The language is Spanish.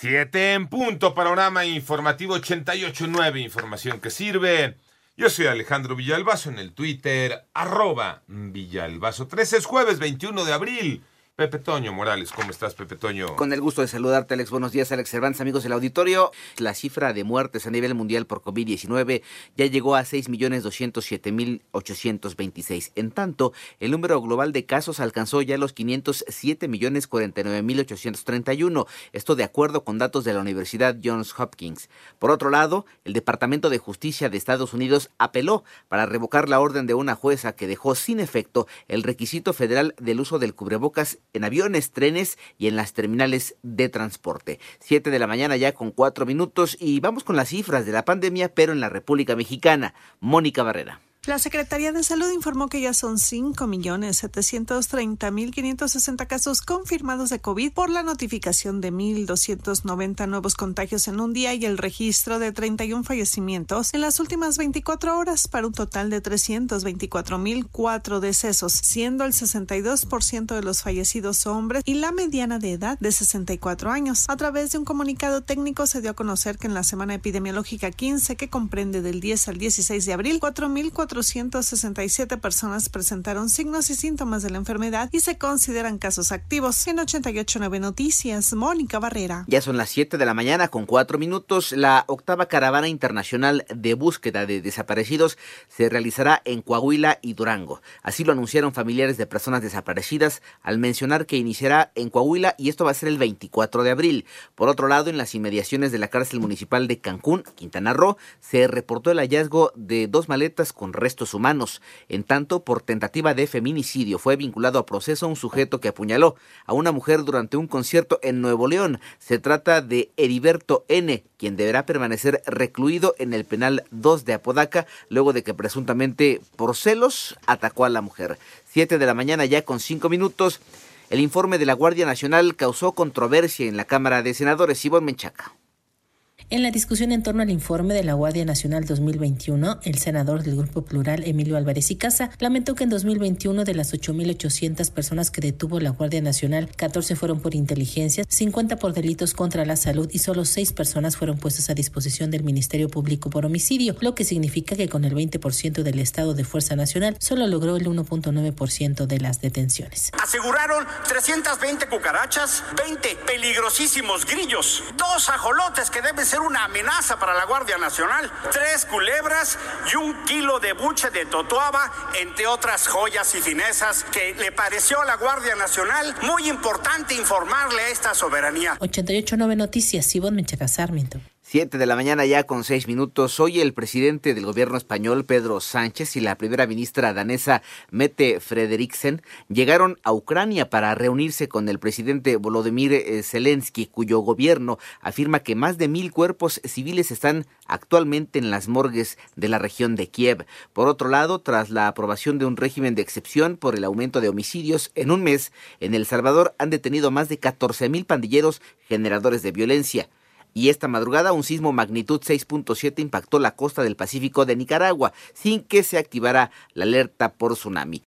Siete en punto, panorama informativo 88.9, información que sirve. Yo soy Alejandro Villalbazo en el Twitter, arroba Villalbazo. 13 es jueves 21 de abril. Pepe Toño Morales, ¿cómo estás, Pepe Toño? Con el gusto de saludarte, Alex. Buenos días, Alex Cervantes, amigos del auditorio. La cifra de muertes a nivel mundial por COVID-19 ya llegó a 6.207.826. En tanto, el número global de casos alcanzó ya los 507.049.831. Esto de acuerdo con datos de la Universidad Johns Hopkins. Por otro lado, el Departamento de Justicia de Estados Unidos apeló para revocar la orden de una jueza que dejó sin efecto el requisito federal del uso del cubrebocas en aviones, trenes y en las terminales de transporte. Siete de la mañana ya con cuatro minutos y vamos con las cifras de la pandemia, pero en la República Mexicana. Mónica Barrera. La Secretaría de Salud informó que ya son 5.730.560 casos confirmados de COVID por la notificación de 1.290 nuevos contagios en un día y el registro de 31 fallecimientos en las últimas 24 horas para un total de 324.004 decesos, siendo el 62% de los fallecidos hombres y la mediana de edad de 64 años. A través de un comunicado técnico se dio a conocer que en la semana epidemiológica 15, que comprende del 10 al 16 de abril, 4.400 467 personas presentaron signos y síntomas de la enfermedad y se consideran casos activos. En 889 Noticias, Mónica Barrera. Ya son las 7 de la mañana con 4 minutos. La octava caravana internacional de búsqueda de desaparecidos se realizará en Coahuila y Durango. Así lo anunciaron familiares de personas desaparecidas al mencionar que iniciará en Coahuila y esto va a ser el 24 de abril. Por otro lado, en las inmediaciones de la cárcel municipal de Cancún, Quintana Roo, se reportó el hallazgo de dos maletas con restos humanos. En tanto, por tentativa de feminicidio fue vinculado a proceso un sujeto que apuñaló a una mujer durante un concierto en Nuevo León. Se trata de Heriberto N., quien deberá permanecer recluido en el penal 2 de Apodaca luego de que presuntamente por celos atacó a la mujer. Siete de la mañana ya con cinco minutos. El informe de la Guardia Nacional causó controversia en la Cámara de Senadores. Ivonne Menchaca. En la discusión en torno al informe de la Guardia Nacional 2021, el senador del Grupo Plural, Emilio Álvarez y Casa, lamentó que en 2021 de las 8.800 personas que detuvo la Guardia Nacional, 14 fueron por inteligencia, 50 por delitos contra la salud y solo 6 personas fueron puestas a disposición del Ministerio Público por homicidio, lo que significa que con el 20% del estado de Fuerza Nacional solo logró el 1.9% de las detenciones. Aseguraron 320 cucarachas, 20 peligrosísimos grillos, dos ajolotes que deben ser una amenaza para la Guardia Nacional. Tres culebras y un kilo de buche de totoaba, entre otras joyas y finezas que le pareció a la Guardia Nacional muy importante informarle a esta soberanía. 889 Noticias, Sibon Menchaca Sarmiento. Siete de la mañana ya con seis minutos. Hoy el presidente del gobierno español, Pedro Sánchez, y la primera ministra danesa, Mette Frederiksen, llegaron a Ucrania para reunirse con el presidente Volodymyr eh, Zelensky, cuyo gobierno afirma que más de mil cuerpos civiles están actualmente en las morgues de la región de Kiev. Por otro lado, tras la aprobación de un régimen de excepción por el aumento de homicidios en un mes, en El Salvador han detenido más de 14 mil pandilleros generadores de violencia y esta madrugada un sismo magnitud 6.7 impactó la costa del Pacífico de Nicaragua sin que se activara la alerta por tsunami.